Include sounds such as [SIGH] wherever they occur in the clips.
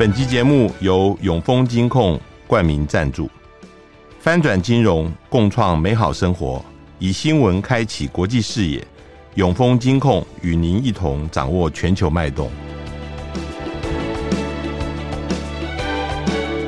本集节目由永丰金控冠名赞助，翻转金融，共创美好生活，以新闻开启国际视野。永丰金控与您一同掌握全球脉动。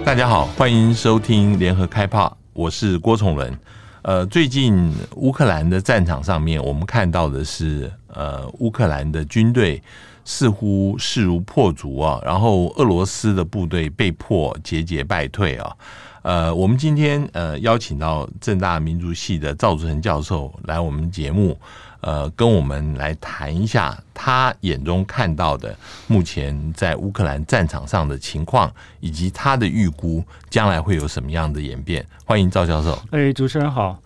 大家好，欢迎收听联合开炮，我是郭崇伦。呃，最近乌克兰的战场上面，我们看到的是，呃，乌克兰的军队。似乎势如破竹啊，然后俄罗斯的部队被迫节节败退啊。呃，我们今天呃邀请到正大民族系的赵竹成教授来我们节目，呃，跟我们来谈一下他眼中看到的目前在乌克兰战场上的情况，以及他的预估将来会有什么样的演变。欢迎赵教授。哎，主持人好。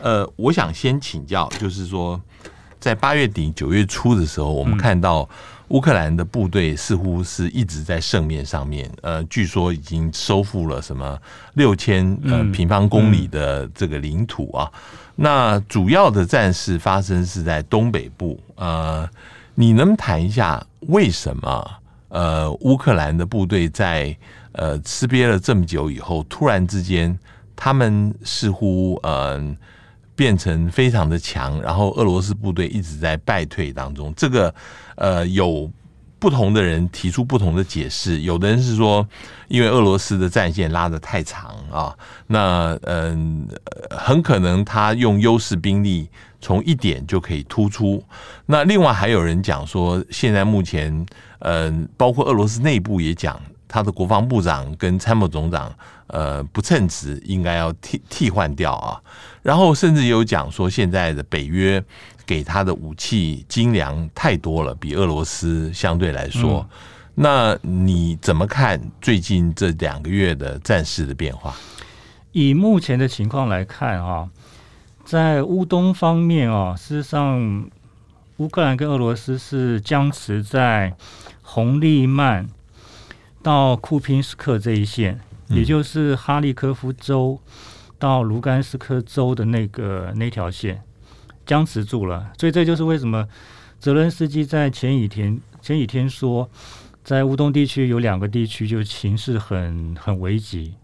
呃，我想先请教，就是说，在八月底九月初的时候，我们看到。乌克兰的部队似乎是一直在胜面上面，呃，据说已经收复了什么六千呃平方公里的这个领土啊。那主要的战事发生是在东北部，呃，你能谈一下为什么呃乌克兰的部队在呃吃瘪了这么久以后，突然之间他们似乎呃。变成非常的强，然后俄罗斯部队一直在败退当中。这个呃，有不同的人提出不同的解释。有的人是说，因为俄罗斯的战线拉得太长啊，那嗯、很可能他用优势兵力从一点就可以突出。那另外还有人讲说，现在目前嗯、包括俄罗斯内部也讲，他的国防部长跟参谋总长呃不称职，应该要替替换掉啊。然后甚至有讲说，现在的北约给他的武器精良太多了，比俄罗斯相对来说。嗯、那你怎么看最近这两个月的战事的变化？以目前的情况来看啊，在乌东方面啊，事实上，乌克兰跟俄罗斯是僵持在红利曼到库宾斯克这一线，也就是哈利科夫州。到卢甘斯克州的那个那条线僵持住了，所以这就是为什么泽伦斯基在前几天前几天说，在乌东地区有两个地区就情势很很危急。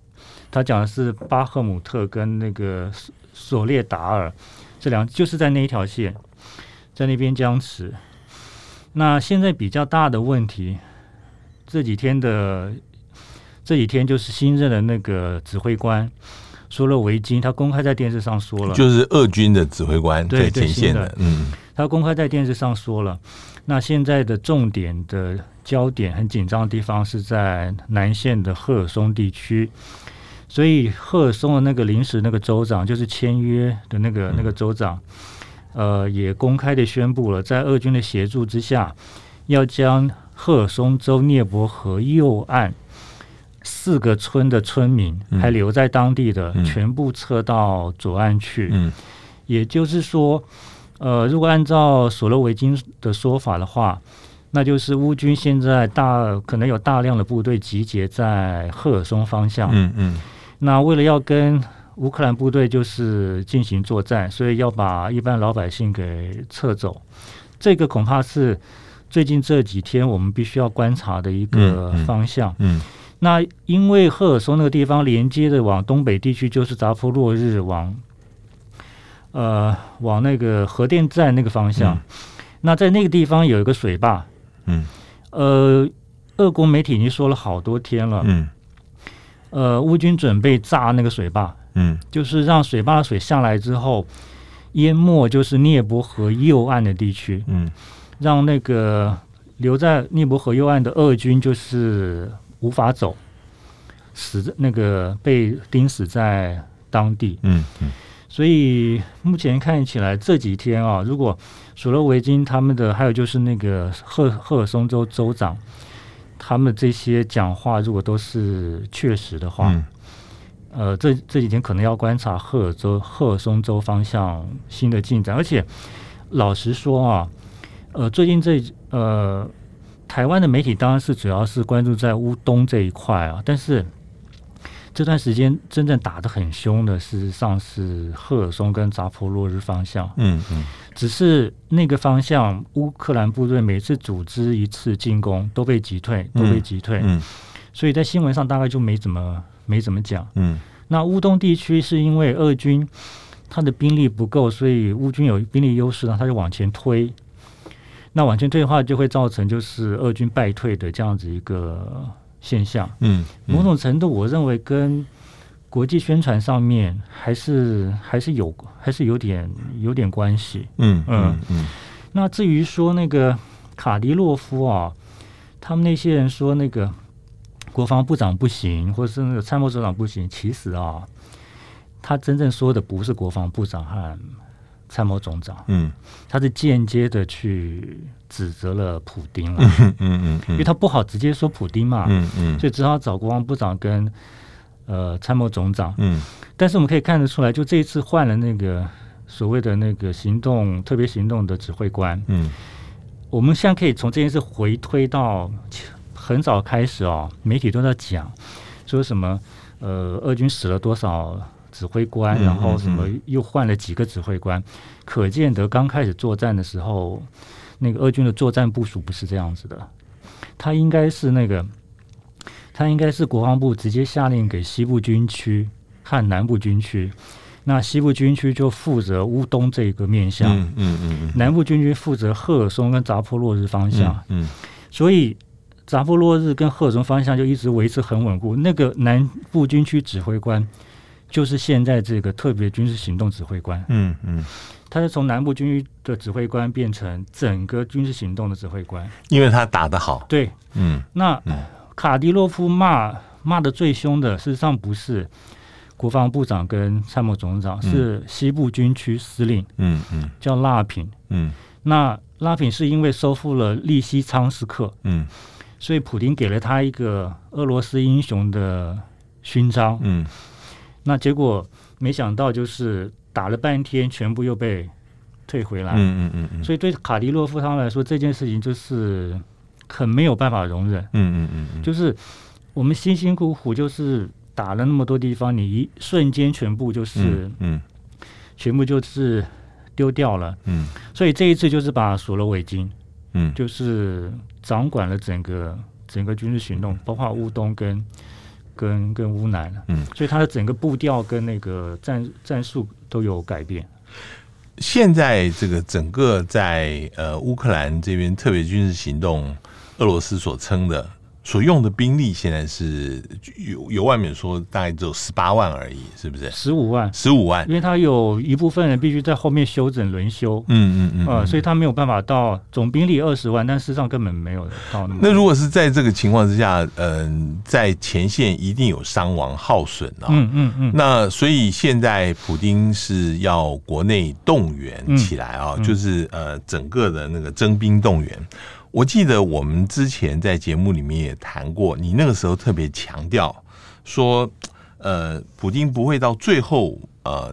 他讲的是巴赫姆特跟那个索列达尔这两，就是在那一条线，在那边僵持。那现在比较大的问题，这几天的这几天就是新任的那个指挥官。说了维金，他公开在电视上说了，就是俄军的指挥官在前线的，嗯，他公开在电视上说了，那现在的重点的焦点很紧张的地方是在南线的赫尔松地区，所以赫尔松的那个临时那个州长，就是签约的那个那个州长，呃，也公开的宣布了，在俄军的协助之下，要将赫尔松州涅伯河右岸。四个村的村民还留在当地的，嗯、全部撤到左岸去。嗯、也就是说，呃，如果按照索洛维金的说法的话，那就是乌军现在大可能有大量的部队集结在赫尔松方向。嗯嗯。那为了要跟乌克兰部队就是进行作战，所以要把一般老百姓给撤走。这个恐怕是最近这几天我们必须要观察的一个方向。嗯那因为赫尔松那个地方连接的往东北地区就是扎波洛日往，呃，往那个核电站那个方向。嗯、那在那个地方有一个水坝，嗯，呃，俄国媒体已经说了好多天了，嗯，呃，乌军准备炸那个水坝，嗯，就是让水坝的水下来之后淹没，就是涅伯河右岸的地区，嗯，让那个留在涅伯河右岸的俄军就是。无法走，死那个被钉死在当地。嗯嗯，所以目前看起来这几天啊，如果索洛维金他们的，还有就是那个赫赫尔松州州长，他们这些讲话如果都是确实的话，嗯、呃，这这几天可能要观察赫尔州赫尔松州方向新的进展。而且老实说啊，呃，最近这呃。台湾的媒体当然是主要是关注在乌东这一块啊，但是这段时间真正打得很凶的，事实上是赫尔松跟扎波洛日方向。嗯嗯，只是那个方向乌克兰部队每次组织一次进攻都被击退，都被击退。嗯，所以在新闻上大概就没怎么没怎么讲。嗯，那乌东地区是因为俄军他的兵力不够，所以乌军有兵力优势呢，他就往前推。那往前推的话，就会造成就是俄军败退的这样子一个现象。嗯，嗯某种程度，我认为跟国际宣传上面还是还是有还是有点有点关系。嗯嗯嗯。那至于说那个卡迪洛夫啊，他们那些人说那个国防部长不行，或者是那个参谋总长不行，其实啊，他真正说的不是国防部长和。参谋总长，嗯，他是间接的去指责了普丁了，嗯嗯，因为他不好直接说普丁嘛，嗯嗯，所以只好找国防部长跟呃参谋总长，嗯，但是我们可以看得出来，就这一次换了那个所谓的那个行动特别行动的指挥官，嗯，我们现在可以从这件事回推到很早开始哦，媒体都在讲说什么呃，俄军死了多少。指挥官，然后什么又换了几个指挥官，可见得刚开始作战的时候，那个俄军的作战部署不是这样子的，他应该是那个，他应该是国防部直接下令给西部军区和南部军区，那西部军区就负责乌东这个面向，嗯嗯，嗯，嗯。南部军区负责赫尔松跟扎波洛日方向，嗯，嗯。所以扎波洛日跟赫尔松方向就一直维持很稳固，那个南部军区指挥官。就是现在这个特别军事行动指挥官，嗯嗯，他是从南部军区的指挥官变成整个军事行动的指挥官，因为他打得好。对，嗯，那卡迪洛夫骂骂的最凶的，事实上不是国防部长跟参谋总长，是西部军区司令，嗯嗯，叫拉品，嗯，那拉品是因为收复了利西昌斯克，嗯，所以普丁给了他一个俄罗斯英雄的勋章，嗯。那结果没想到，就是打了半天，全部又被退回来。嗯嗯嗯，所以对卡迪洛夫他们来说，这件事情就是很没有办法容忍。嗯嗯嗯，就是我们辛辛苦苦就是打了那么多地方，你一瞬间全部就是嗯，全部就是丢掉了。嗯，所以这一次就是把索罗维金，嗯，就是掌管了整个整个军事行动，包括乌东跟。跟跟乌南，嗯，所以他的整个步调跟那个战战术都有改变。现在这个整个在呃乌克兰这边特别军事行动，俄罗斯所称的。所用的兵力现在是有有外面说大概只有十八万而已，是不是？十五万，十五万，因为他有一部分人必须在后面休整轮休，嗯嗯嗯，呃，所以他没有办法到总兵力二十万，但事实上根本没有到那么。那如果是在这个情况之下，嗯、呃，在前线一定有伤亡耗损啊，嗯嗯嗯，那所以现在普丁是要国内动员起来啊，嗯、就是呃整个的那个征兵动员。我记得我们之前在节目里面也谈过，你那个时候特别强调说，呃，普京不会到最后呃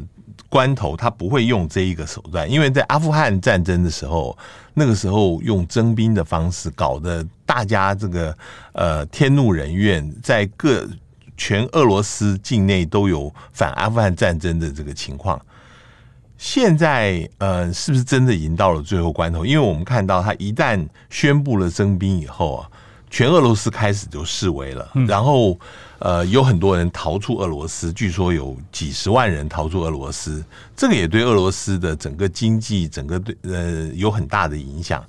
关头，他不会用这一个手段，因为在阿富汗战争的时候，那个时候用征兵的方式，搞得大家这个呃天怒人怨，在各全俄罗斯境内都有反阿富汗战争的这个情况。现在呃，是不是真的已经到了最后关头？因为我们看到他一旦宣布了征兵以后啊，全俄罗斯开始就示威了，嗯、然后呃，有很多人逃出俄罗斯，据说有几十万人逃出俄罗斯，这个也对俄罗斯的整个经济、整个对呃有很大的影响。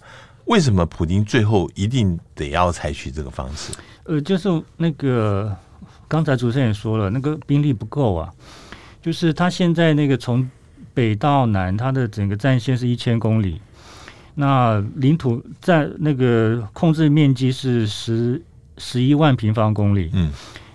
为什么普京最后一定得要采取这个方式？呃，就是那个刚才主持人也说了，那个兵力不够啊，就是他现在那个从。北到南，它的整个战线是一千公里，那领土在那个控制面积是十十一万平方公里。嗯，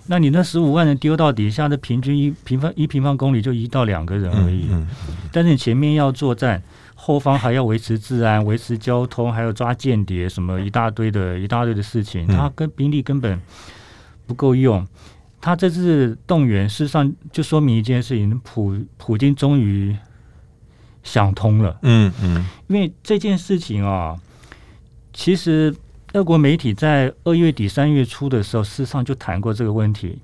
那你那十五万人丢到底下的平均一平方一平方公里就一到两个人而已。嗯，但是你前面要作战，后方还要维持治安、维持交通，还有抓间谍，什么一大堆的一大堆的事情，它跟兵力根本不够用。他这次动员，事实上就说明一件事情：普普京终于。想通了，嗯嗯，因为这件事情啊，其实俄国媒体在二月底三月初的时候，事实上就谈过这个问题，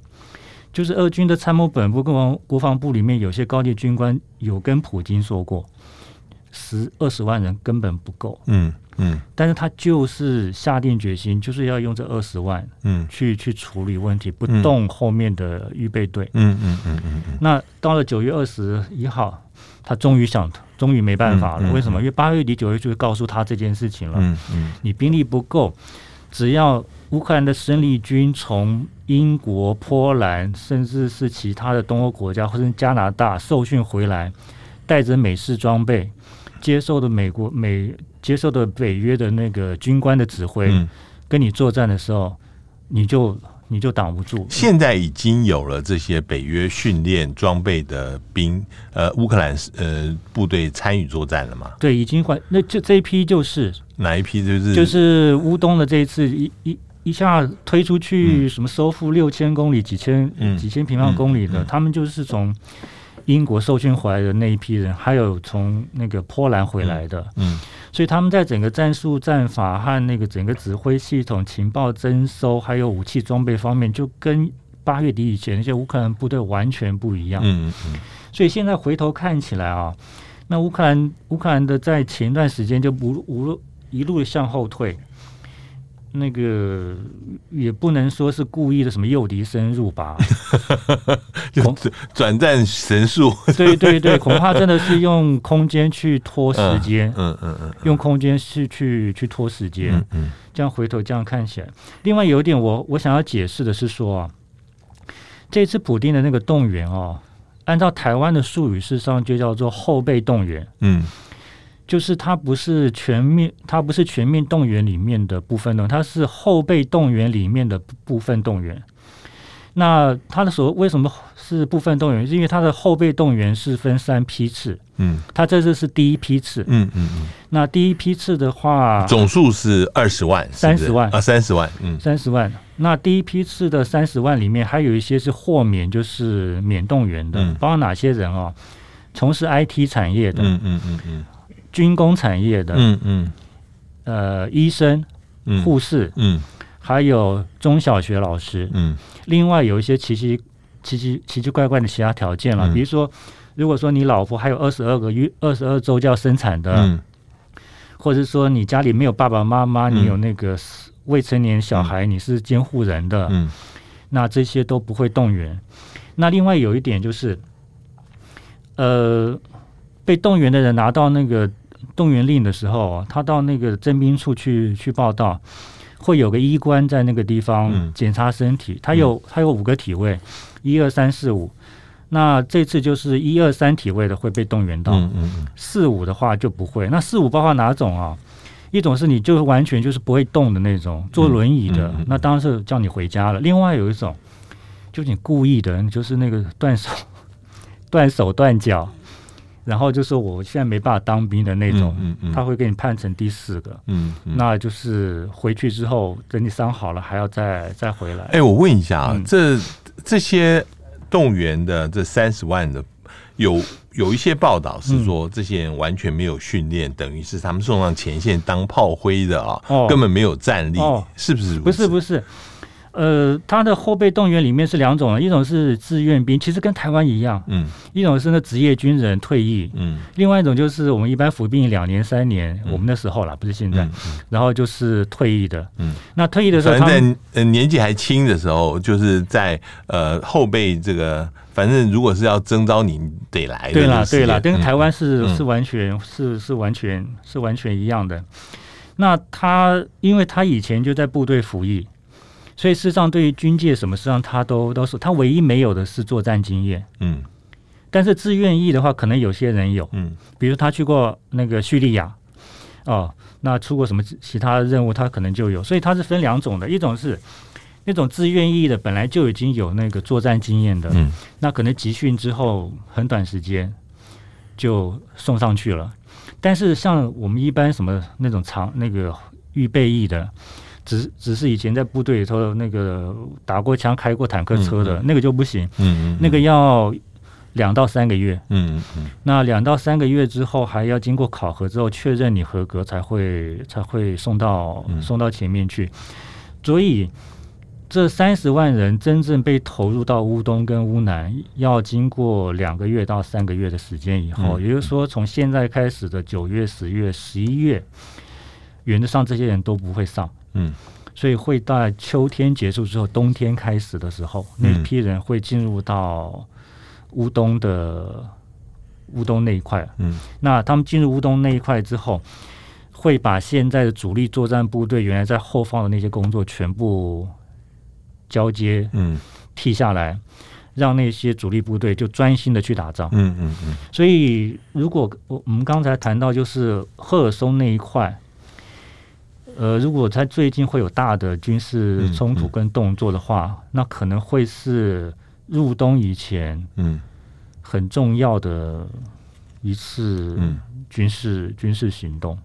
就是俄军的参谋本部跟国防部里面有些高级军官有跟普京说过，十二十万人根本不够，嗯，嗯，但是他就是下定决心，就是要用这二十万，嗯，去去处理问题，不动后面的预备队，嗯嗯嗯嗯嗯。那到了九月二十一号，他终于想，终于没办法了。为什么？因为八月底九月就会告诉他这件事情了。嗯嗯，你兵力不够，只要乌克兰的生力军从英国、波兰，甚至是其他的东欧国家或者加拿大受训回来，带着美式装备，接受的美国美接受的北约的那个军官的指挥，嗯、跟你作战的时候，你就你就挡不住。现在已经有了这些北约训练装备的兵，呃，乌克兰呃部队参与作战了吗？对，已经换，那这这一批就是哪一批？就是就是乌东的这一次一一。一下推出去，什么收复六千公里、几千、嗯、几千平方公里的，嗯嗯嗯、他们就是从英国受训回来的那一批人，还有从那个波兰回来的。嗯，嗯所以他们在整个战术战法和那个整个指挥系统、情报征收，还有武器装备方面，就跟八月底以前那些乌克兰部队完全不一样。嗯嗯，嗯所以现在回头看起来啊，那乌克兰乌克兰的在前一段时间就不无路一路向后退。那个也不能说是故意的，什么诱敌深入吧？[LAUGHS] 恐转战神速，对对对，[LAUGHS] 恐怕真的是用空间去拖时间，嗯嗯嗯，用空间是去去拖时间，嗯嗯，这样回头这样看起来。另外有一点我，我我想要解释的是说啊，这次普丁的那个动员哦，按照台湾的术语，事实上就叫做后备动员，嗯。就是它不是全面，它不是全面动员里面的部分动员，它是后备动员里面的部分动员。那它的所谓为什么是部分动员？是因为它的后备动员是分三批次。嗯，它这次是第一批次。嗯嗯嗯。那第一批次的话，总数是二十万，三十万啊，三十万。嗯，三十万。那第一批次的三十万里面，还有一些是豁免，就是免动员的，嗯、包括哪些人哦？从事 IT 产业的。嗯嗯嗯嗯。嗯军工产业的，嗯嗯，呃，医生、护士，嗯，还有中小学老师，嗯，另外有一些奇奇奇奇奇奇怪怪的其他条件了，比如说，如果说你老婆还有二十二个月、二十二周就要生产的，嗯，或者说你家里没有爸爸妈妈，你有那个未成年小孩，你是监护人的，嗯，那这些都不会动员。那另外有一点就是，呃，被动员的人拿到那个。动员令的时候，他到那个征兵处去去报道，会有个医官在那个地方检查身体。他有他有五个体位，一二三四五。那这次就是一二三体位的会被动员到，四五的话就不会。那四五包括哪种啊？一种是你就是完全就是不会动的那种，坐轮椅的，那当然是叫你回家了。另外有一种，就是你故意的，就是那个断手、断手断脚。然后就说我现在没办法当兵的那种，嗯嗯嗯、他会给你判成第四个，嗯嗯、那就是回去之后等你伤好了还要再再回来。哎，我问一下啊，嗯、这这些动员的这三十万的，有有一些报道是说这些人完全没有训练，嗯、等于是他们送上前线当炮灰的啊，哦、根本没有战力，哦、是不是？不是，不是。呃，他的后备动员里面是两种，一种是志愿兵，其实跟台湾一样，嗯，一种是那职业军人退役，嗯，另外一种就是我们一般服兵两年三年，嗯、我们那时候啦，不是现在，嗯嗯、然后就是退役的，嗯，那退役的时候，反正呃年纪还轻的时候，就是在呃后备这个，反正如果是要征召你得来的，对啦对啦，跟台湾是、嗯、是完全是是完全是完全一样的。那他因为他以前就在部队服役。所以事实上，对于军界什么事上，他都都是他唯一没有的是作战经验。嗯，但是自愿役的话，可能有些人有。嗯，比如他去过那个叙利亚，哦，那出过什么其他任务，他可能就有。所以他是分两种的，一种是那种自愿役的，本来就已经有那个作战经验的。嗯，那可能集训之后很短时间就送上去了。但是像我们一般什么那种长那个预备役的。只只是以前在部队里头那个打过枪、开过坦克车的、那个就不行，嗯嗯，那个要两到三个月，嗯嗯，嗯。那两到三个月之后还要经过考核之后确认你合格才会才会送到送到前面去，所以这三十万人真正被投入到乌东跟乌南，要经过两个月到三个月的时间以后，嗯、也就是说从现在开始的九月、十月、十一月。原则上这些人都不会上。嗯，所以会在秋天结束之后，冬天开始的时候，那批人会进入到乌东的乌东那一块。嗯，那他们进入乌东那一块之后，会把现在的主力作战部队原来在后方的那些工作全部交接，嗯，替下来。让那些主力部队就专心的去打仗。嗯嗯嗯。所以，如果我我们刚才谈到就是赫尔松那一块，呃，如果在最近会有大的军事冲突跟动作的话，嗯嗯、那可能会是入冬以前，嗯，很重要的一次军事、嗯、军事行动。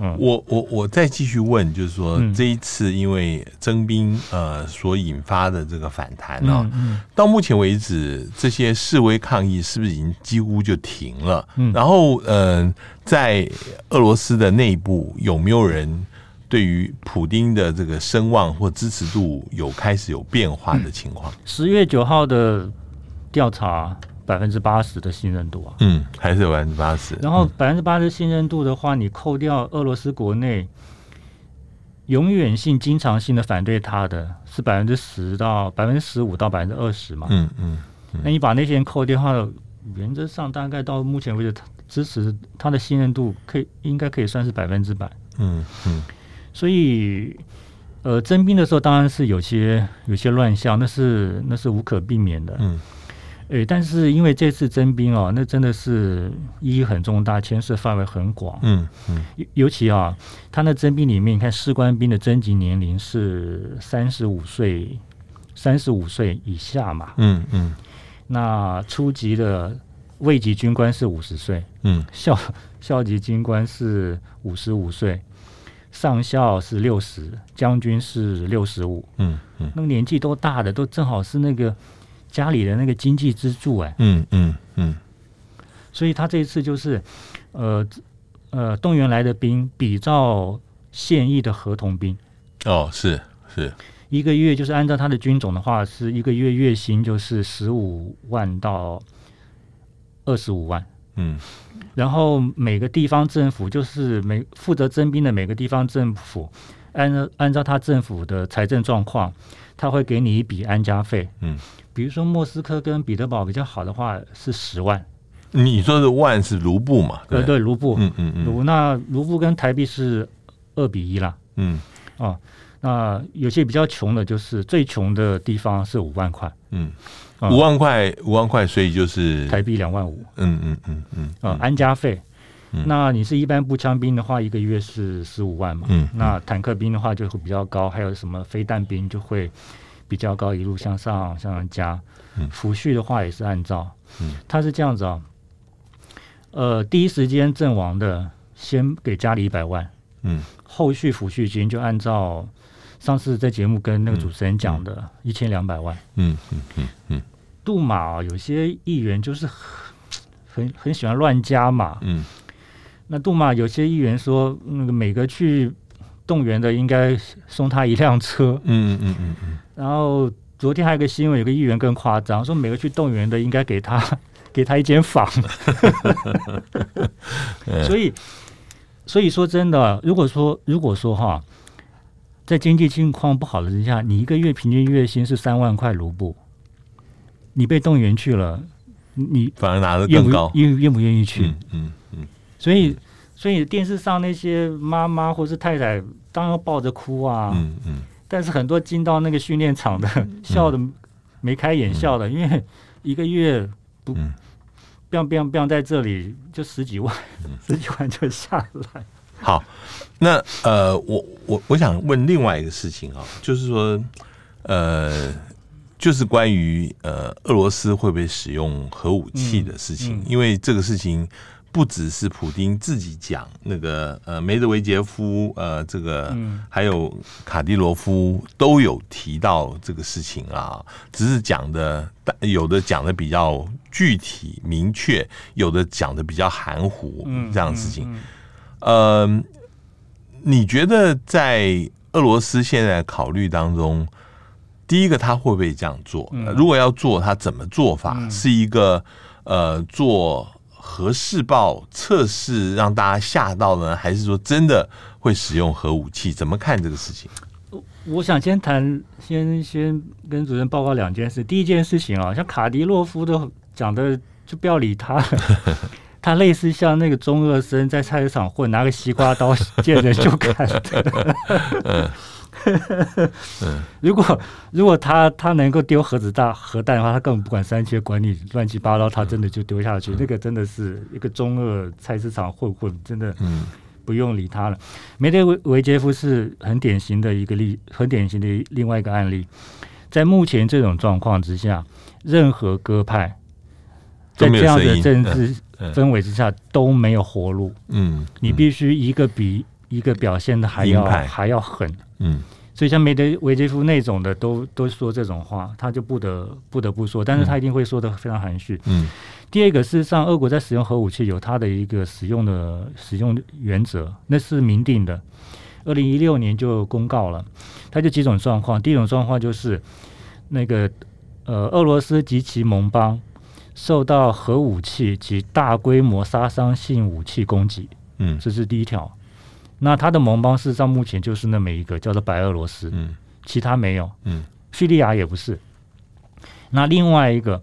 嗯、我我我再继续问，就是说、嗯、这一次因为征兵呃所引发的这个反弹呢、到目前为止这些示威抗议是不是已经几乎就停了？嗯、然后呃，在俄罗斯的内部有没有人对于普丁的这个声望或支持度有开始有变化的情况？十、嗯、月九号的调查。百分之八十的信任度啊，嗯，还是有百分之八十。然后百分之八十信任度的话，你扣掉俄罗斯国内永远性、经常性的反对他的是百分之十到百分之十五到百分之二十嘛，嗯嗯。嗯，那你把那些人扣掉的话，原则上大概到目前为止，支持他的信任度可以应该可以算是百分之百。嗯嗯。所以，呃，征兵的时候当然是有些有些乱象，那是那是无可避免的。嗯。诶，但是因为这次征兵哦，那真的是意义很重大，牵涉范围很广。嗯嗯，尤尤其啊，他那征兵里面，你看士官兵的征集年龄是三十五岁，三十五岁以下嘛。嗯嗯，那初级的尉级军官是五十岁。嗯，校校级军官是五十五岁，上校是六十，将军是六十五。嗯嗯，那个年纪都大的，都正好是那个。家里的那个经济支柱，哎，嗯嗯嗯，所以他这一次就是，呃呃，动员来的兵比照现役的合同兵，哦，是是，一个月就是按照他的军种的话，是一个月月薪就是十五万到二十五万，嗯，然后每个地方政府就是每负责征兵的每个地方政府，按照按照他政府的财政状况，他会给你一笔安家费，嗯。比如说莫斯科跟彼得堡比较好的话是十万，你说的万是卢布嘛？对对，卢布，嗯嗯嗯，卢那卢布跟台币是二比一啦，嗯。哦，那有些比较穷的，就是最穷的地方是五万块，嗯，五万块五万块，所以就是台币两万五，嗯嗯嗯嗯，啊安家费，那你是一般步枪兵的话，一个月是十五万嘛，嗯，那坦克兵的话就会比较高，还有什么飞弹兵就会。比较高，一路向上向上加，嗯。抚恤的话也是按照，嗯，他是这样子啊，呃，第一时间阵亡的先给家里一百万，嗯，后续抚恤金就按照上次在节目跟那个主持人讲的一千两百万，嗯嗯嗯嗯，杜马有些议员就是很很喜欢乱加码，嗯，那杜马有些议员说那个每个去。动员的应该送他一辆车，嗯嗯嗯嗯。然后昨天还有个新闻，有个议员更夸张，说每个去动员的应该给他 [LAUGHS] 给他一间房。[LAUGHS] 所以，所以说真的，如果说如果说哈，在经济情况不好的之下，你一个月平均月薪是三万块卢布，你被动员去了，你反而拿的更高，愿愿不愿意去？嗯嗯，嗯。所以。所以电视上那些妈妈或是太太，当然抱着哭啊。嗯嗯。但是很多进到那个训练场的，[LAUGHS] 笑的眉开眼笑的，因为一个月不，biang biang biang 在这里就十几万，[LAUGHS] 十几万就下来。好，那呃，我我我想问另外一个事情啊，就是说，呃，就是关于呃俄罗斯会不会使用核武器的事情，因为这个事情。不只是普丁自己讲，那个呃梅德韦杰夫呃这个，还有卡迪罗夫都有提到这个事情啊，只是讲的有的讲的比较具体明确，有的讲的比较含糊，这样的事情。呃，你觉得在俄罗斯现在考虑当中，第一个他会不会这样做？如果要做，他怎么做法？是一个呃做。核试爆测试让大家吓到呢，还是说真的会使用核武器？怎么看这个事情？我想先谈，先先跟主任报告两件事。第一件事情啊，像卡迪洛夫都讲的，就不要理他。[LAUGHS] 他类似像那个中二生在菜市场混，拿个西瓜刀见人就砍。[LAUGHS] 如果如果他他能够丢核子大核弹的话，他根本不管三七管你乱七八糟，他真的就丢下去。那个真的是一个中二菜市场混混，真的。不用理他了。梅德韦杰夫是很典型的一个例，很典型的另外一个案例。在目前这种状况之下，任何鸽派在这样的政治氛围之下都没有活路。嗯，你必须一个比一个表现的还要还要狠。嗯。所以像梅德韦杰夫那种的都都说这种话，他就不得不得不说，但是他一定会说的非常含蓄。嗯，第二个事实上，俄国在使用核武器有它的一个使用的使用原则，那是明定的，二零一六年就公告了。它就几种状况，第一种状况就是那个呃，俄罗斯及其盟邦受到核武器及大规模杀伤性武器攻击。嗯，这是第一条。那他的盟邦事实上目前就是那么一个叫做白俄罗斯，嗯，其他没有，嗯，叙利亚也不是。那另外一个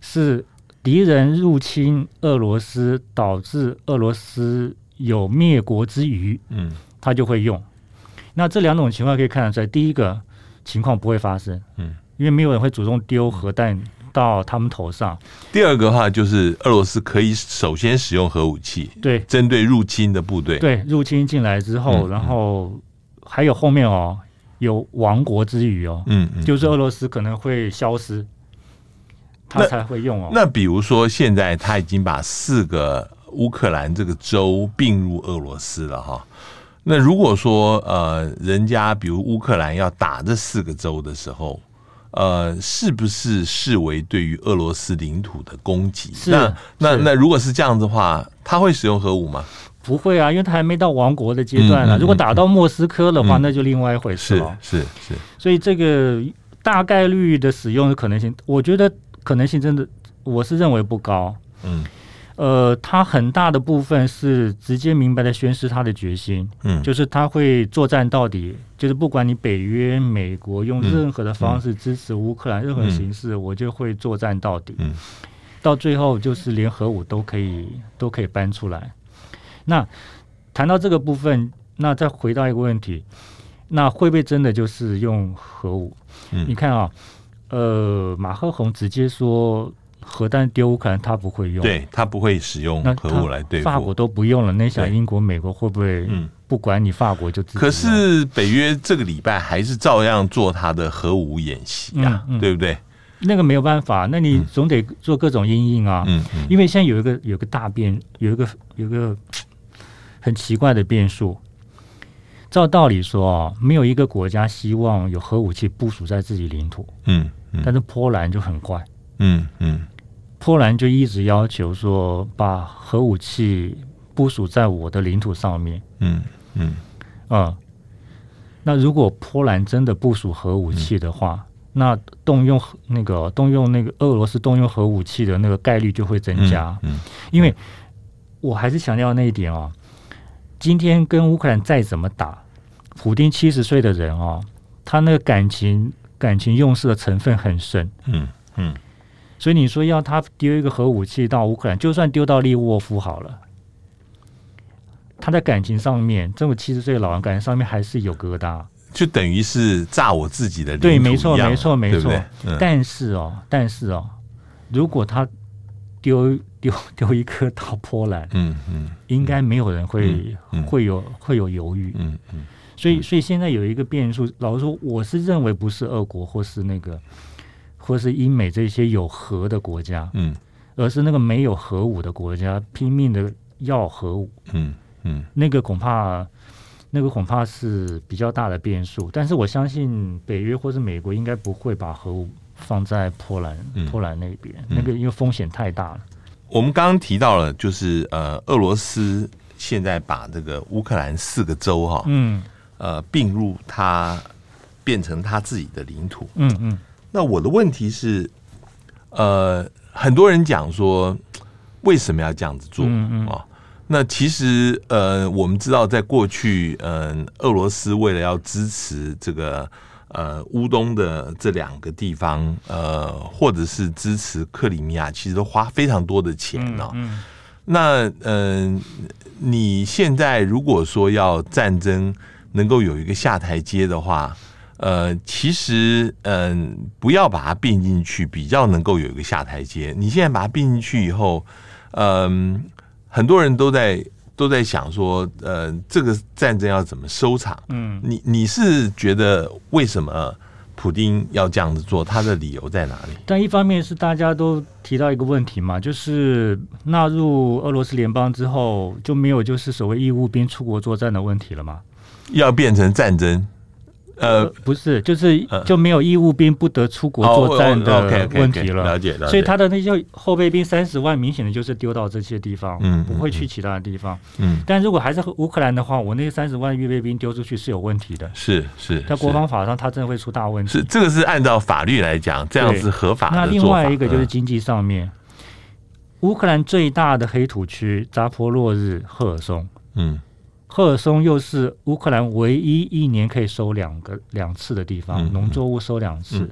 是敌人入侵俄罗斯，导致俄罗斯有灭国之余，嗯，他就会用。那这两种情况可以看得出来，第一个情况不会发生，嗯，因为没有人会主动丢核弹。到他们头上。第二个话就是俄罗斯可以首先使用核武器，对，针对入侵的部队，对，入侵进来之后，嗯、然后还有后面哦，有亡国之余哦，嗯，嗯，就是俄罗斯可能会消失，他才会用哦。那比如说现在他已经把四个乌克兰这个州并入俄罗斯了哈，那如果说呃，人家比如乌克兰要打这四个州的时候。呃，是不是视为对于俄罗斯领土的攻击？是那那那如果是这样子的话，他会使用核武吗？不会啊，因为他还没到亡国的阶段呢、啊。如果打到莫斯科的话，嗯、那就另外一回事了。是是是。所以这个大概率的使用的可能性，我觉得可能性真的，我是认为不高。嗯。呃，他很大的部分是直接明白的宣示他的决心，嗯，就是他会作战到底，就是不管你北约、美国用任何的方式支持乌克兰，任何形式，我就会作战到底，嗯，到最后就是连核武都可以都可以搬出来。那谈到这个部分，那再回到一个问题，那会不会真的就是用核武？嗯，你看啊，呃，马赫宏直接说。核弹丢乌克兰，他不会用，对他不会使用核武来对付。法国都不用了，那想英国、美国会不会？嗯，不管你法国就自己。可是北约这个礼拜还是照样做他的核武演习呀、啊，嗯嗯、对不对？那个没有办法，那你总得做各种因应啊。嗯嗯。因为现在有一个有一个大变，有一个有一个很奇怪的变数。照道理说啊，没有一个国家希望有核武器部署在自己领土。嗯嗯。但是波兰就很怪。嗯嗯。波兰就一直要求说，把核武器部署在我的领土上面。嗯嗯啊，那如果波兰真的部署核武器的话，嗯、那动用那个动用那个俄罗斯动用核武器的那个概率就会增加。嗯，嗯因为我还是强调那一点哦，今天跟乌克兰再怎么打，普丁七十岁的人哦，他那个感情感情用事的成分很深。嗯嗯。嗯所以你说要他丢一个核武器到乌克兰，就算丢到利沃夫好了，他在感情上面，这么七十岁的老人感情上面还是有疙瘩，就等于是炸我自己的领土。对，没错，没错，没错。嗯、但是哦，但是哦，如果他丢丢丢一颗到波兰，嗯嗯，应该没有人会、嗯、会有会有犹豫。嗯嗯。所以，所以现在有一个变数，老实说，我是认为不是俄国或是那个。或是英美这些有核的国家，嗯，而是那个没有核武的国家拼命的要核武，嗯嗯，嗯。那个恐怕，那个恐怕是比较大的变数。但是我相信北约或是美国应该不会把核武放在波兰，嗯、波兰那边，嗯、那个因为风险太大了。我们刚刚提到了，就是呃，俄罗斯现在把这个乌克兰四个州哈，嗯，呃，并入它，变成它自己的领土，嗯嗯。那我的问题是，呃，很多人讲说，为什么要这样子做？嗯嗯哦，那其实呃，我们知道，在过去，嗯、呃，俄罗斯为了要支持这个呃乌东的这两个地方，呃，或者是支持克里米亚，其实都花非常多的钱呢、哦。嗯嗯那嗯、呃，你现在如果说要战争能够有一个下台阶的话，呃，其实嗯、呃，不要把它并进去，比较能够有一个下台阶。你现在把它并进去以后，嗯、呃，很多人都在都在想说，呃，这个战争要怎么收场？嗯，你你是觉得为什么？普丁要这样子做，他的理由在哪里？但一方面是大家都提到一个问题嘛，就是纳入俄罗斯联邦之后，就没有就是所谓义务兵出国作战的问题了吗？要变成战争。呃，不是，就是就没有义务兵不得出国作战的问题了。了解，了解。所以他的那些后备兵三十万，明显的就是丢到这些地方，嗯，不会去其他的地方。嗯，但如果还是乌克兰的话，我那三十万预备兵丢出去是有问题的。是是，在国防法上，他真的会出大问题。是这个是按照法律来讲，这样是合法的。那另外一个就是经济上面，乌克兰最大的黑土区扎波洛日、赫尔松，嗯。赫尔松又是乌克兰唯一一年可以收两个两次的地方，农、嗯、作物收两次。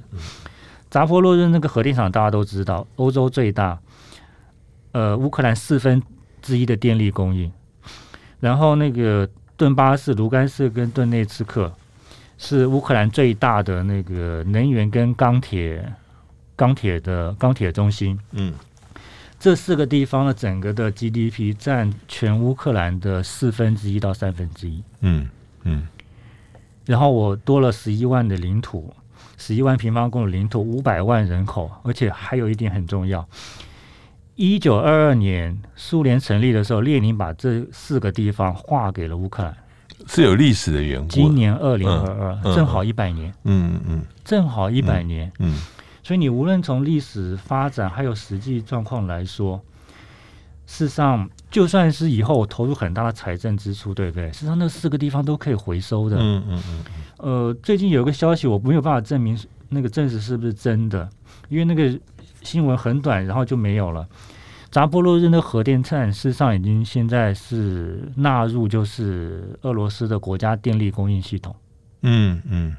扎、嗯、波洛日那个核电厂大家都知道，欧洲最大，呃，乌克兰四分之一的电力供应。然后那个顿巴斯、卢甘斯跟顿内茨克是乌克兰最大的那个能源跟钢铁钢铁的钢铁中心。嗯。这四个地方的整个的 GDP 占全乌克兰的四分之一到三分之一。嗯嗯。然后我多了十一万的领土，十一万平方公里领土，五百万人口，而且还有一点很重要。一九二二年苏联成立的时候，列宁把这四个地方划给了乌克兰，是有历史的缘故。今年二零二二，正好一百年。嗯嗯，正好一百年。嗯。所以你无论从历史发展还有实际状况来说，事实上就算是以后我投入很大的财政支出，对不对？事实上那四个地方都可以回收的。嗯嗯嗯。呃，最近有一个消息，我没有办法证明那个证实是不是真的，因为那个新闻很短，然后就没有了。扎波罗热的核电站事实上已经现在是纳入就是俄罗斯的国家电力供应系统。嗯嗯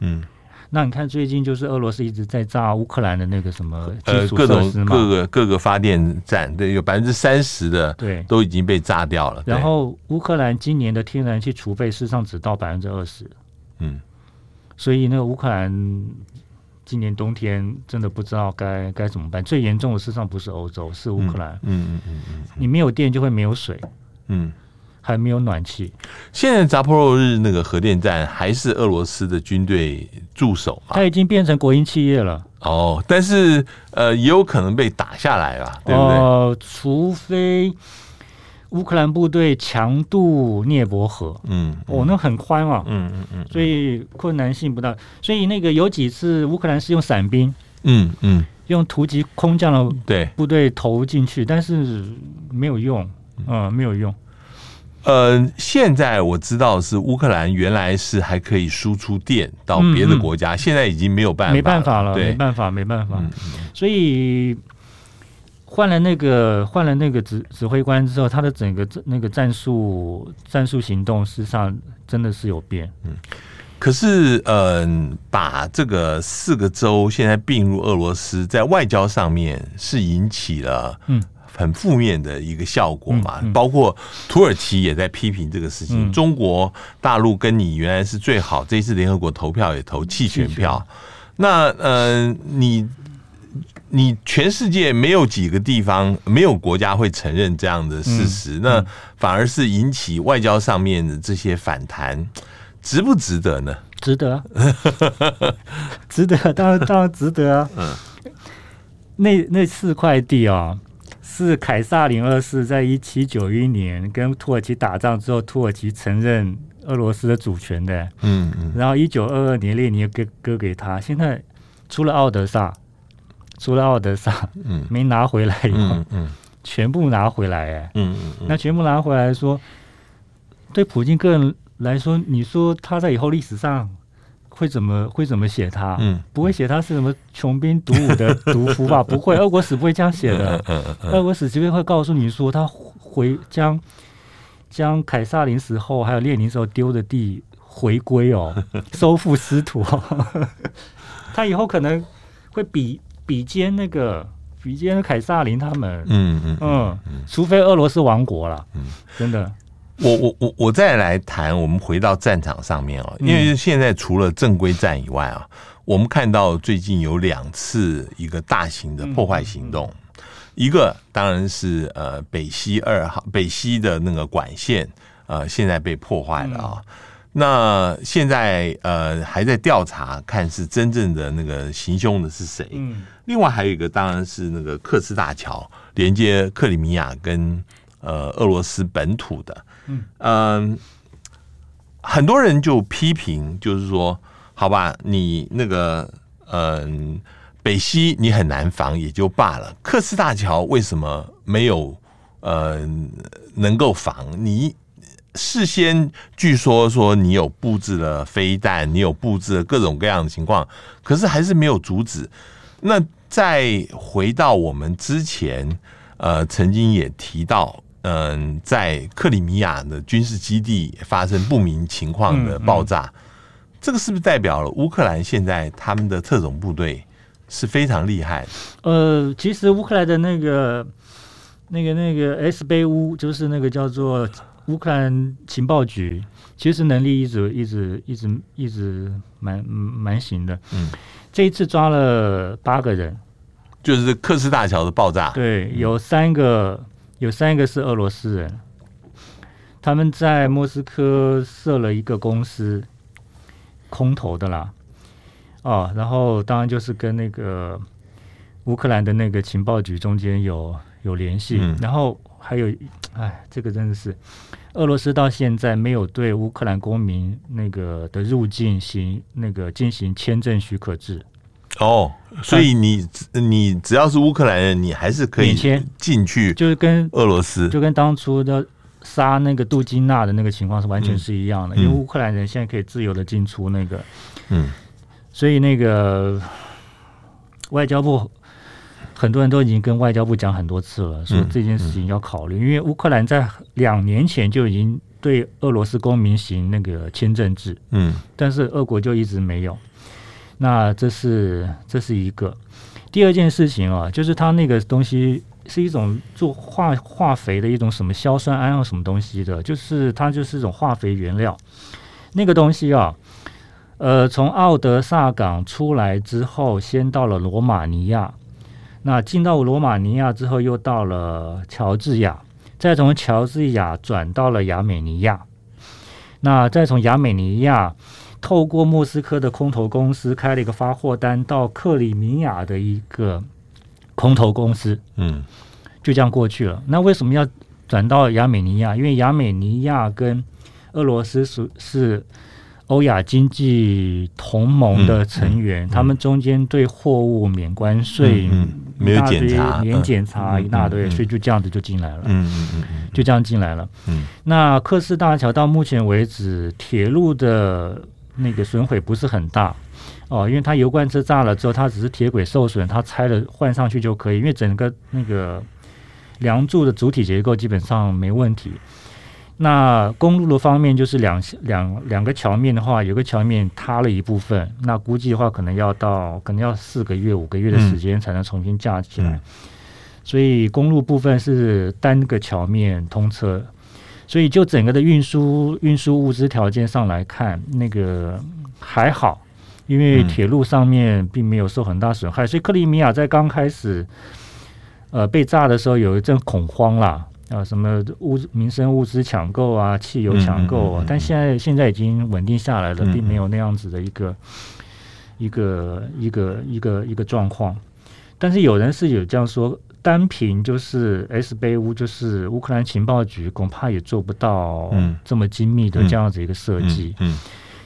嗯。那你看，最近就是俄罗斯一直在炸乌克兰的那个什么呃各种各个各个发电站，对，有百分之三十的对都已经被炸掉了。然后乌克兰今年的天然气储备事实上只到百分之二十，嗯，所以那个乌克兰今年冬天真的不知道该该怎么办。最严重的事实上不是欧洲，是乌克兰。嗯嗯嗯嗯，嗯，你没有电就会没有水，嗯。还没有暖气。现在扎波罗日那个核电站还是俄罗斯的军队驻守嘛？它已经变成国营企业了。哦，但是呃，也有可能被打下来了，对不对？除非乌克兰部队强渡涅伯河。嗯，哦，那很宽啊。嗯嗯嗯。所以困难性不大。所以那个有几次乌克兰是用伞兵，嗯嗯，用突击空降的对部队投进去，但是没有用，嗯、呃，没有用。呃，现在我知道是乌克兰原来是还可以输出电到别的国家，嗯嗯，现在已经没有办法，没办法了，没办法，没办法。所以换了那个换了那个指指挥官之后，他的整个那个战术战术行动，事实上真的是有变。嗯，可是嗯、呃，把这个四个州现在并入俄罗斯，在外交上面是引起了嗯。很负面的一个效果嘛，包括土耳其也在批评这个事情。嗯、中国大陆跟你原来是最好，这一次联合国投票也投弃权票。那呃，你你全世界没有几个地方，没有国家会承认这样的事实，嗯、那反而是引起外交上面的这些反弹，值不值得呢？值得，[LAUGHS] 值得，当然当然值得啊。嗯，那那四块地啊。是凯撒林二世在一七九一年跟土耳其打仗之后，土耳其承认俄罗斯的主权的。嗯嗯。然后一九二二年列宁又割割给他，现在除了奥德萨，除了奥德萨，嗯，[LAUGHS] 没拿回来以后，嗯嗯，[LAUGHS] 全部拿回来，哎，嗯嗯，那全部拿回来说，对普京个人来说，你说他在以后历史上会怎么会怎么写他？嗯，不会写他是什么穷兵黩武的 [LAUGHS] 毒夫吧？不会，俄国史不会这样写的。俄国史这边会告诉你说，他回将将凯撒林死后还有列宁时候丢的地回归哦，[LAUGHS] 收复失土哦。[LAUGHS] 他以后可能会比比肩那个比肩凯撒林他们。嗯嗯嗯，除非俄罗斯亡国了。嗯，真的。我我我我再来谈，我们回到战场上面哦，因为现在除了正规战以外啊，我们看到最近有两次一个大型的破坏行动，一个当然是呃北溪二号北溪的那个管线呃现在被破坏了啊，那现在呃还在调查，看是真正的那个行凶的是谁。另外还有一个当然是那个克斯大桥连接克里米亚跟呃俄罗斯本土的。嗯、很多人就批评，就是说，好吧，你那个，嗯、北溪你很难防也就罢了，克斯大桥为什么没有呃能够防？你事先据说说你有布置了飞弹，你有布置了各种各样的情况，可是还是没有阻止。那再回到我们之前，呃，曾经也提到。嗯，在克里米亚的军事基地发生不明情况的爆炸，嗯嗯，这个是不是代表了乌克兰现在他们的特种部队是非常厉害的？呃，其实乌克兰的那个、那个、那个 S 杯乌，就是那个叫做乌克兰情报局，其实能力一直、一直、一直、一直蛮蛮行的。嗯，这一次抓了八个人，就是克斯大桥的爆炸，对，有三个。有三个是俄罗斯人，他们在莫斯科设了一个公司，空投的啦，哦，然后当然就是跟那个乌克兰的那个情报局中间有有联系，嗯、然后还有，哎，这个真的是俄罗斯到现在没有对乌克兰公民那个的入境行那个进行签证许可制。哦，所以你你只要是乌克兰人，你还是可以进去，就是跟俄罗斯，就跟当初的杀那个杜金娜的那个情况是完全是一样的，嗯、因为乌克兰人现在可以自由的进出那个，嗯，所以那个外交部很多人都已经跟外交部讲很多次了，说这件事情要考虑，嗯嗯、因为乌克兰在两年前就已经对俄罗斯公民行那个签证制，嗯，但是俄国就一直没有。那这是这是一个，第二件事情啊，就是它那个东西是一种做化化肥的一种什么硝酸铵或什么东西的，就是它就是一种化肥原料。那个东西啊，呃，从奥德萨港出来之后，先到了罗马尼亚，那进到罗马尼亚之后，又到了乔治亚，再从乔治亚转到了亚美尼亚，那再从亚美尼亚。透过莫斯科的空投公司开了一个发货单到克里米亚的一个空投公司，嗯，就这样过去了。那为什么要转到亚美尼亚？因为亚美尼亚跟俄罗斯是是欧亚经济同盟的成员，嗯嗯、他们中间对货物免关税，嗯，没有检查，免检查一大堆，所以就这样子就进来了，嗯嗯嗯，就这样进来了。嗯，那克斯大桥到目前为止，铁路的。那个损毁不是很大哦，因为它油罐车炸了之后，它只是铁轨受损，它拆了换上去就可以。因为整个那个梁柱的主体结构基本上没问题。那公路的方面就是两两两个桥面的话，有个桥面塌了一部分，那估计的话可能要到可能要四个月五个月的时间才能重新架起来。嗯嗯、所以公路部分是单个桥面通车。所以，就整个的运输运输物资条件上来看，那个还好，因为铁路上面并没有受很大损害。所以，克里米亚在刚开始呃被炸的时候，有一阵恐慌啦，啊，什么物民生物资抢购啊，汽油抢购啊。但现在现在已经稳定下来了，并没有那样子的一个一个一个一个一个状况。但是有人是有这样说。单凭就是 S 杯乌，就是乌克兰情报局，恐怕也做不到这么精密的这样子一个设计。嗯，嗯，嗯，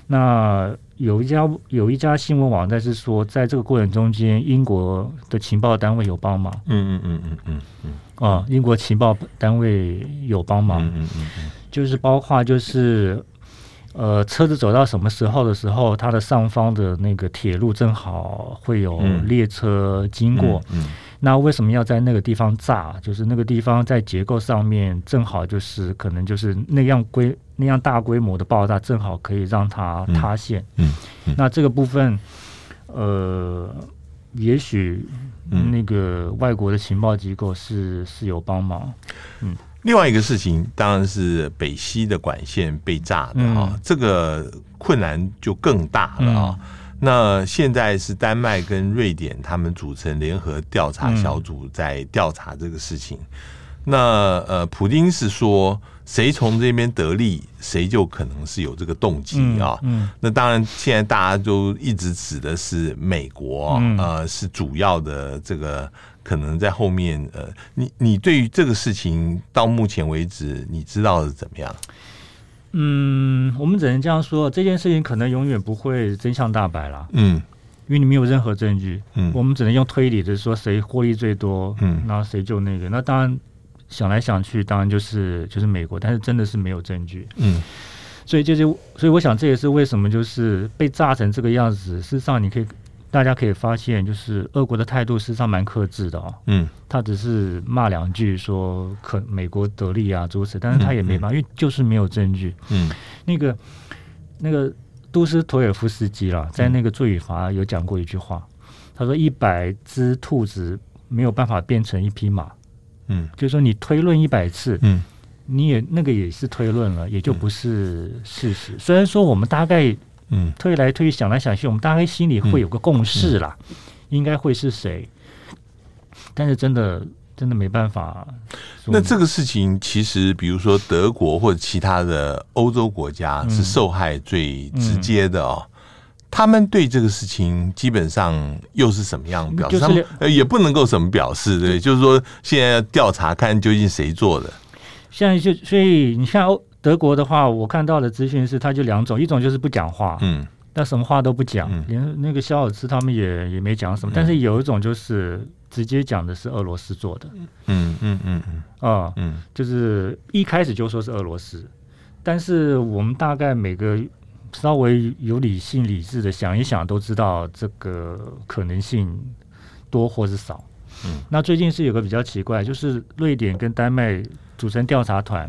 那有一家有一家新闻网站是说，在这个过程中间，英国的情报单位有帮忙。嗯嗯嗯嗯嗯嗯。啊，英国情报单位有帮忙。嗯嗯嗯，就是包括就是呃，车子走到什么时候的时候，它的上方的那个铁路正好会有列车经过。嗯，嗯那为什么要在那个地方炸？就是那个地方在结构上面正好就是可能就是那样规那样大规模的爆炸，正好可以让它塌陷。嗯，那这个部分，呃，也许那个外国的情报机构是是有帮忙。嗯。另外一个事情当然是北溪的管线被炸的哈、嗯，这个困难就更大了啊、嗯。那现在是丹麦跟瑞典他们组成联合调查小组在调查这个事情。嗯、那呃，普京是说谁从这边得利，谁就可能是有这个动机啊、嗯嗯。那当然现在大家都一直指的是美国、嗯、呃是主要的这个。可能在后面，呃，你你对于这个事情到目前为止，你知道是怎么样？嗯，我们只能这样说，这件事情可能永远不会真相大白了。嗯，因为你没有任何证据。嗯，我们只能用推理的说谁获利最多，嗯，然后谁就那个。那当然想来想去，当然就是就是美国，但是真的是没有证据。嗯，所以就是，所以我想这也是为什么就是被炸成这个样子。事实上，你可以。大家可以发现，就是俄国的态度实际上蛮克制的哦。嗯，他只是骂两句，说可美国得利啊，诸此，但是他也没办法，因为就是没有证据。嗯，那个那个都斯托尔夫斯基啦，在那个《罪与罚》有讲过一句话，他说：“一百只兔子没有办法变成一匹马。”嗯，就是说你推论一百次，嗯，你也那个也是推论了，也就不是事实。虽然说我们大概。嗯，推来推去，想来想去，我们大概心里会有个共识啦，嗯嗯、应该会是谁？但是真的真的没办法。那这个事情其实，比如说德国或者其他的欧洲国家是受害最直接的哦。嗯、他们对这个事情基本上又是什么样表示？他们呃也不能够什么表示，对，就是说现在要调查看究竟谁做的。现在就所以你像欧。德国的话，我看到的资讯是，他就两种，一种就是不讲话，嗯，那什么话都不讲，嗯、连那个肖尔茨他们也也没讲什么、嗯。但是有一种就是直接讲的是俄罗斯做的，嗯嗯嗯嗯，啊，嗯，就是一开始就说是俄罗斯，但是我们大概每个稍微有理性理智的想一想，都知道这个可能性多或是少。嗯，那最近是有个比较奇怪，就是瑞典跟丹麦组成调查团。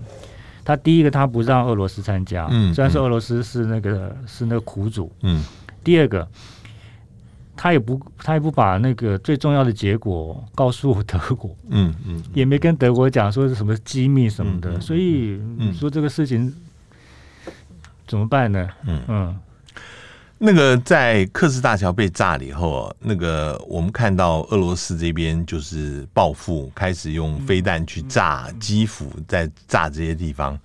他第一个，他不让俄罗斯参加，嗯，虽然说俄罗斯是那个、嗯、是那个苦主，嗯。第二个，他也不他也不把那个最重要的结果告诉德国，嗯嗯，也没跟德国讲说是什么机密什么的，嗯、所以你说这个事情怎么办呢？嗯嗯。那个在克斯大桥被炸了以后，那个我们看到俄罗斯这边就是报复，开始用飞弹去炸基辅，在炸这些地方。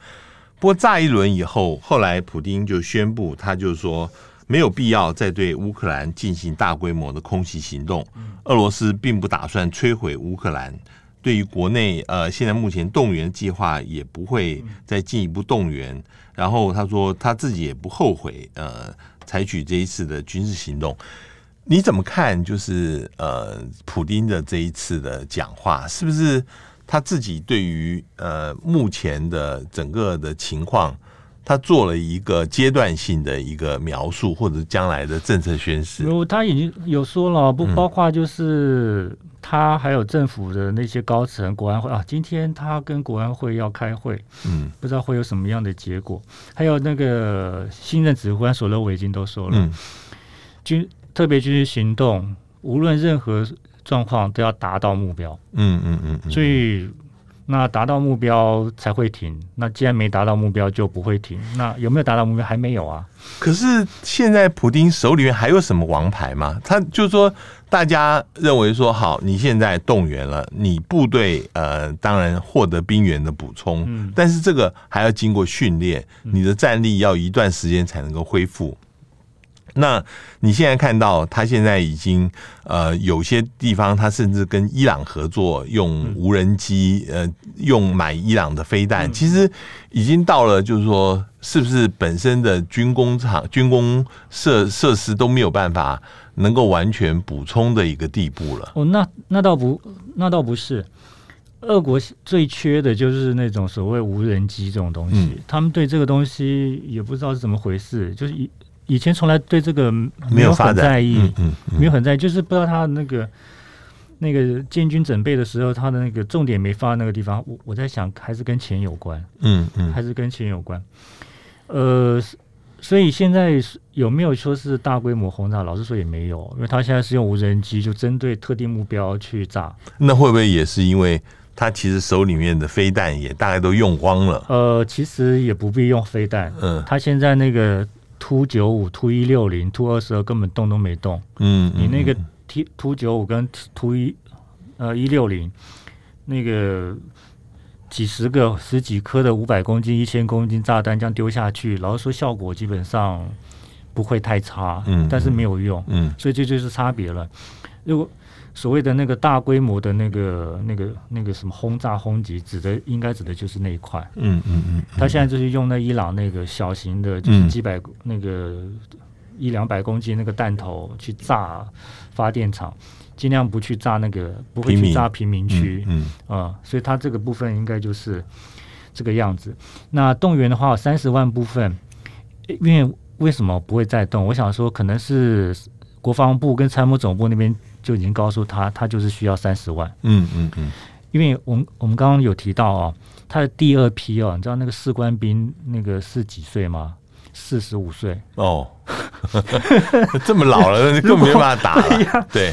不过炸一轮以后，后来普丁就宣布，他就说没有必要再对乌克兰进行大规模的空袭行动。俄罗斯并不打算摧毁乌克兰，对于国内呃现在目前动员计划也不会再进一步动员。然后他说他自己也不后悔呃。采取这一次的军事行动，你怎么看？就是呃，普丁的这一次的讲话，是不是他自己对于呃目前的整个的情况，他做了一个阶段性的一个描述，或者将来的政策宣示？有，他已经有说了，不包括就是他还有政府的那些高层，国安会啊，今天他跟国安会要开会，嗯，不知道会有什么样的结果。还有那个新任指挥官索勒维金都说了，嗯、军特别军事行动，无论任何状况都要达到目标。嗯嗯嗯，嗯，所以。那达到目标才会停。那既然没达到目标，就不会停。那有没有达到目标？还没有啊。可是现在普丁手里面还有什么王牌吗？他就是说，大家认为说，好，你现在动员了，你部队呃，当然获得兵员的补充，嗯，但是这个还要经过训练，你的战力要一段时间才能够恢复。那你现在看到他现在已经呃有些地方，他甚至跟伊朗合作，用无人机呃用买伊朗的飞弹，其实已经到了就是说，是不是本身的军工厂、军工设设施都没有办法能够完全补充的一个地步了？哦，那那倒不，那倒不是。俄国最缺的就是那种所谓无人机这种东西，嗯、他们对这个东西也不知道是怎么回事，就是以以前从来对这个没有很在意，嗯嗯嗯、没有很在意，就是不知道他的那个那个建军准备的时候，他的那个重点没放在那个地方。我我在想，还是跟钱有关，嗯嗯，还是跟钱有关，呃。所以现在有没有说是大规模轰炸？老实说也没有，因为他现在是用无人机，就针对特定目标去炸。那会不会也是因为他其实手里面的飞弹也大概都用光了？呃，其实也不必用飞弹。嗯，他现在那个突九五、突一六零、突二十二根本动都没动。嗯，你那个 T 突九五跟突一呃一六零那个。几十个、十几颗的五百公斤、一千公斤炸弹这样丢下去，老实说效果基本上不会太差，嗯，但是没有用，嗯，所以这就是差别了。如果所谓的那个大规模的那个、那个、那个什么轰炸、轰击，指的应该指的就是那一块，嗯嗯嗯。他现在就是用那伊朗那个小型的，就是几百那个一两百公斤那个弹头去炸发电厂。尽量不去炸那个，不会去炸贫民区，嗯啊、嗯呃，所以他这个部分应该就是这个样子。那动员的话，三十万部分，因为为什么不会再动？我想说，可能是国防部跟参谋总部那边就已经告诉他，他就是需要三十万。嗯嗯嗯，因为我们我们刚刚有提到哦，他的第二批哦，你知道那个士官兵那个是几岁吗？四十五岁哦，[LAUGHS] 这么老了，[LAUGHS] 你根本没办法打了，[LAUGHS] 对。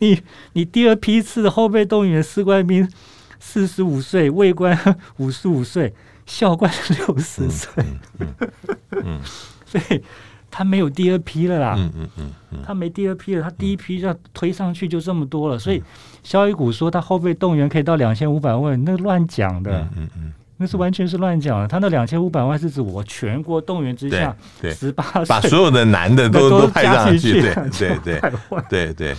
你你第二批次后备动员士官兵四十五岁，尉官五十五岁，校官六十岁，嗯嗯嗯嗯、所以他没有第二批了啦，嗯嗯嗯嗯、他没第二批了，他第一批要推上去就这么多了，所以肖一谷说他后备动员可以到两千五百万，那乱讲的，嗯嗯嗯、那是完全是乱讲的，他那两千五百万是指我全国动员之下，十八岁把所有的男的都都派上去，对 [LAUGHS] 对对对对对。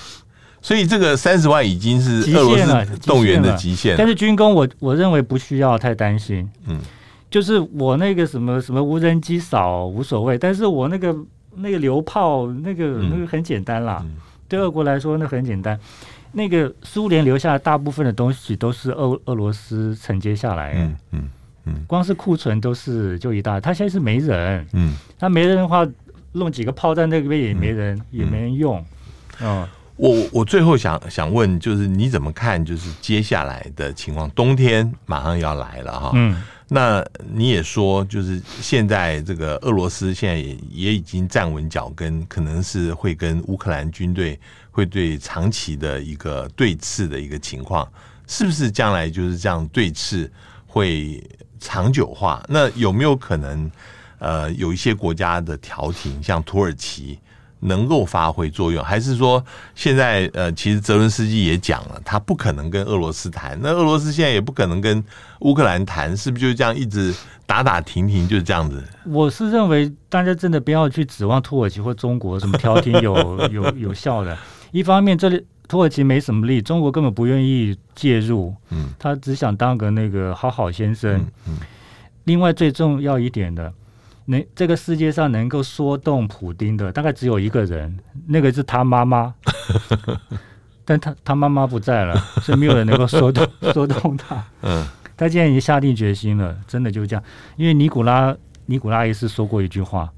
所以这个三十万已经是俄罗斯动员的极限了，但是军工我我认为不需要太担心。嗯，就是我那个什么什么无人机扫无所谓，但是我那个那个流炮那个那个很简单啦，对俄国来说那很简单。那个苏联留下的大部分的东西都是俄俄罗斯承接下来，嗯嗯嗯，光是库存都是就一大，他现在是没人，嗯，他没人的话，弄几个炮在那边也没人也没人用，嗯。我我最后想想问，就是你怎么看？就是接下来的情况，冬天马上要来了哈。嗯，那你也说，就是现在这个俄罗斯现在也也已经站稳脚跟，可能是会跟乌克兰军队会对长期的一个对峙的一个情况，是不是将来就是这样对峙会长久化？那有没有可能呃有一些国家的调停，像土耳其？能够发挥作用，还是说现在呃，其实泽伦斯基也讲了，他不可能跟俄罗斯谈，那俄罗斯现在也不可能跟乌克兰谈，是不是就这样一直打打停停，就是这样子？我是认为大家真的不要去指望土耳其或中国什么调停有有有效的。一方面，这里土耳其没什么力，中国根本不愿意介入，嗯，他只想当个那个好好先生。嗯，嗯，另外最重要一点的。能这个世界上能够说动普丁的，大概只有一个人，那个是他妈妈，[LAUGHS] 但他他妈妈不在了，所以没有人能够说动 [LAUGHS] 说动他。嗯，他现在已经下定决心了，真的就是这样。因为尼古拉尼古拉一世说过一句话：“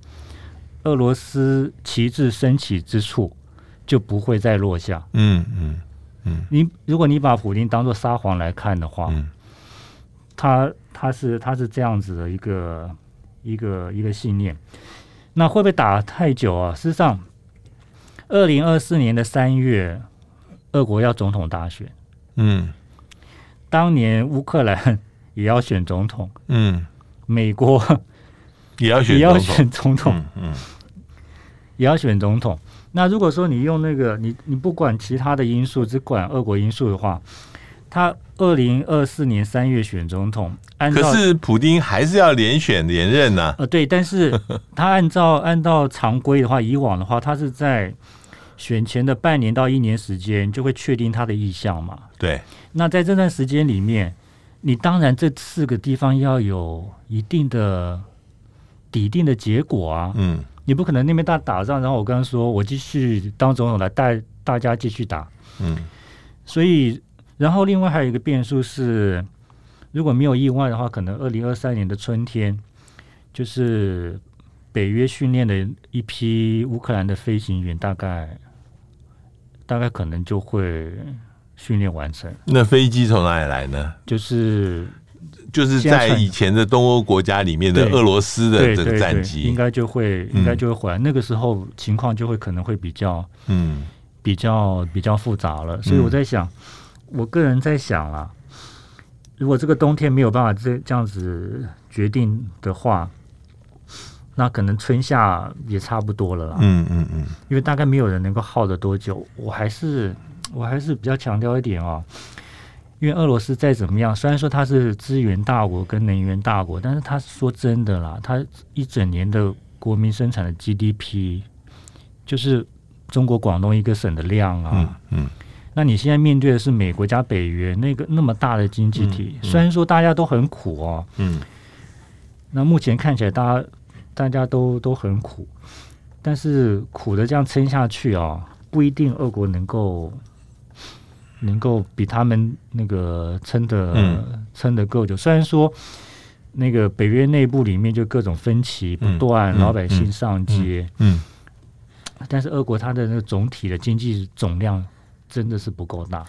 俄罗斯旗帜升起之处，就不会再落下。”嗯嗯嗯。你如果你把普丁当做沙皇来看的话，嗯，他他是他是这样子的一个。一个一个信念，那会不会打太久啊？事实上，二零二四年的三月，俄国要总统大选。嗯，当年乌克兰 [LAUGHS] 也要选总统。嗯，美国也要选也要选总统。嗯，也要选总统。那如果说你用那个你你不管其他的因素，只管俄国因素的话，他二零二四年三月选总统，按照可是普丁还是要连选连任呢？呃，对，但是 [LAUGHS] 他按照按照常规的话，以往的话，他是在选前的半年到一年时间就会确定他的意向嘛。对，那在这段时间里面，你当然这四个地方要有一定的底定的结果啊。嗯，你不可能那边大打仗，然后我刚刚说我继续当总统来带大家继续打。嗯，所以。然后另外还有一个变数是，如果没有意外的话，可能二零二三年的春天，就是北约训练的一批乌克兰的飞行员，大概大概可能就会训练完成。那飞机从哪里来呢？就是就是在以前的东欧国家里面的俄罗斯的这个战机，应该就会应该就会回来。嗯、那个时候情况就会可能会比较嗯比较比较复杂了。所以我在想。嗯我个人在想啊，如果这个冬天没有办法这这样子决定的话，那可能春夏也差不多了啦。嗯嗯嗯，因为大概没有人能够耗得多久。我还是我还是比较强调一点哦，因为俄罗斯再怎么样，虽然说它是资源大国跟能源大国，但是他说真的啦，他一整年的国民生产的 GDP 就是中国广东一个省的量啊。嗯。嗯那你现在面对的是美国加北约那个那么大的经济体，嗯嗯、虽然说大家都很苦哦，嗯，那目前看起来大家大家都都很苦，但是苦的这样撑下去啊、哦，不一定俄国能够能够比他们那个撑的撑得够久。虽然说那个北约内部里面就各种分歧不断，嗯、老百姓上街，嗯但是俄国它的那个总体的经济总量。真的是不够大。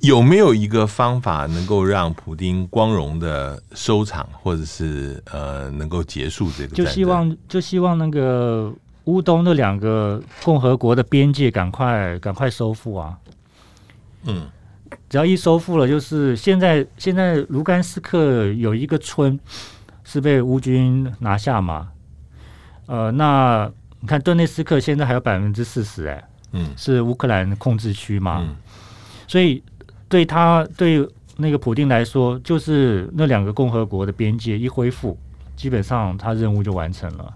有没有一个方法能够让普丁光荣的收场，或者是呃能够结束这个？就希望就希望那个乌东那两个共和国的边界赶快赶快收复啊！嗯，只要一收复了，就是现在现在卢甘斯克有一个村是被乌军拿下嘛？呃，那你看顿内斯克现在还有百分之四十哎。嗯，是乌克兰控制区嘛？嗯，所以对他对那个普丁来说，就是那两个共和国的边界一恢复，基本上他任务就完成了。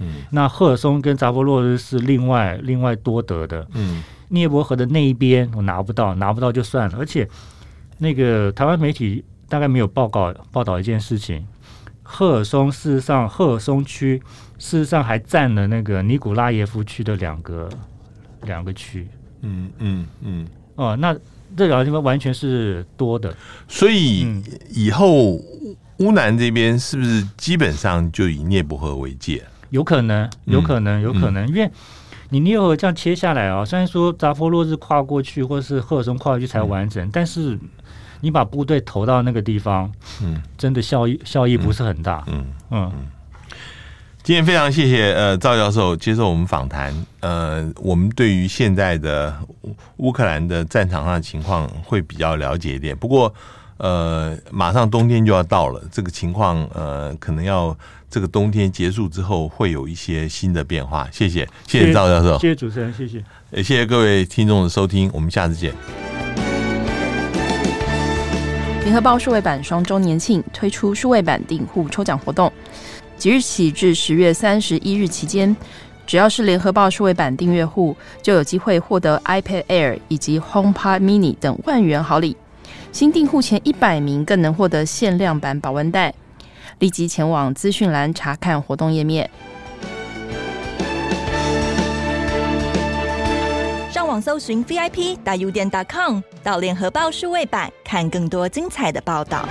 嗯，那赫尔松跟扎波洛日是另外另外多得的。嗯，涅伯河的那一边我拿不到，拿不到就算了。而且那个台湾媒体大概没有报告报道一件事情，赫尔松事实上赫尔松区事实上还占了那个尼古拉耶夫区的两个。两个区，嗯嗯嗯，哦，那这两个地方完全是多的，所以以后乌南这边是不是基本上就以涅伯河为界？有可能，有可能，有可能，因为你涅伯河这样切下来啊，虽然说扎波洛日跨过去，或是赫尔松跨过去才完整，但是你把部队投到那个地方，嗯，真的效益效益不是很大，嗯。嗯。今天非常谢谢呃赵教授接受我们访谈，呃，我们对于现在的乌克兰的战场上的情况会比较了解一点。不过呃，马上冬天就要到了，这个情况呃，可能要这个冬天结束之后会有一些新的变化。谢谢，谢谢赵教授，谢谢主持人，谢谢，也谢谢各位听众的收听，我们下次见。联合报数位版双周年庆推出数位版订户抽奖活动。即日起至十月三十一日期间，只要是联合报数位版订阅户，就有机会获得 iPad Air 以及 HomePod Mini 等万元好礼。新订户前一百名更能获得限量版保温袋。立即前往资讯栏查看活动页面。上网搜寻 VIP 大 U 点 .com，到联合报数位版看更多精彩的报道。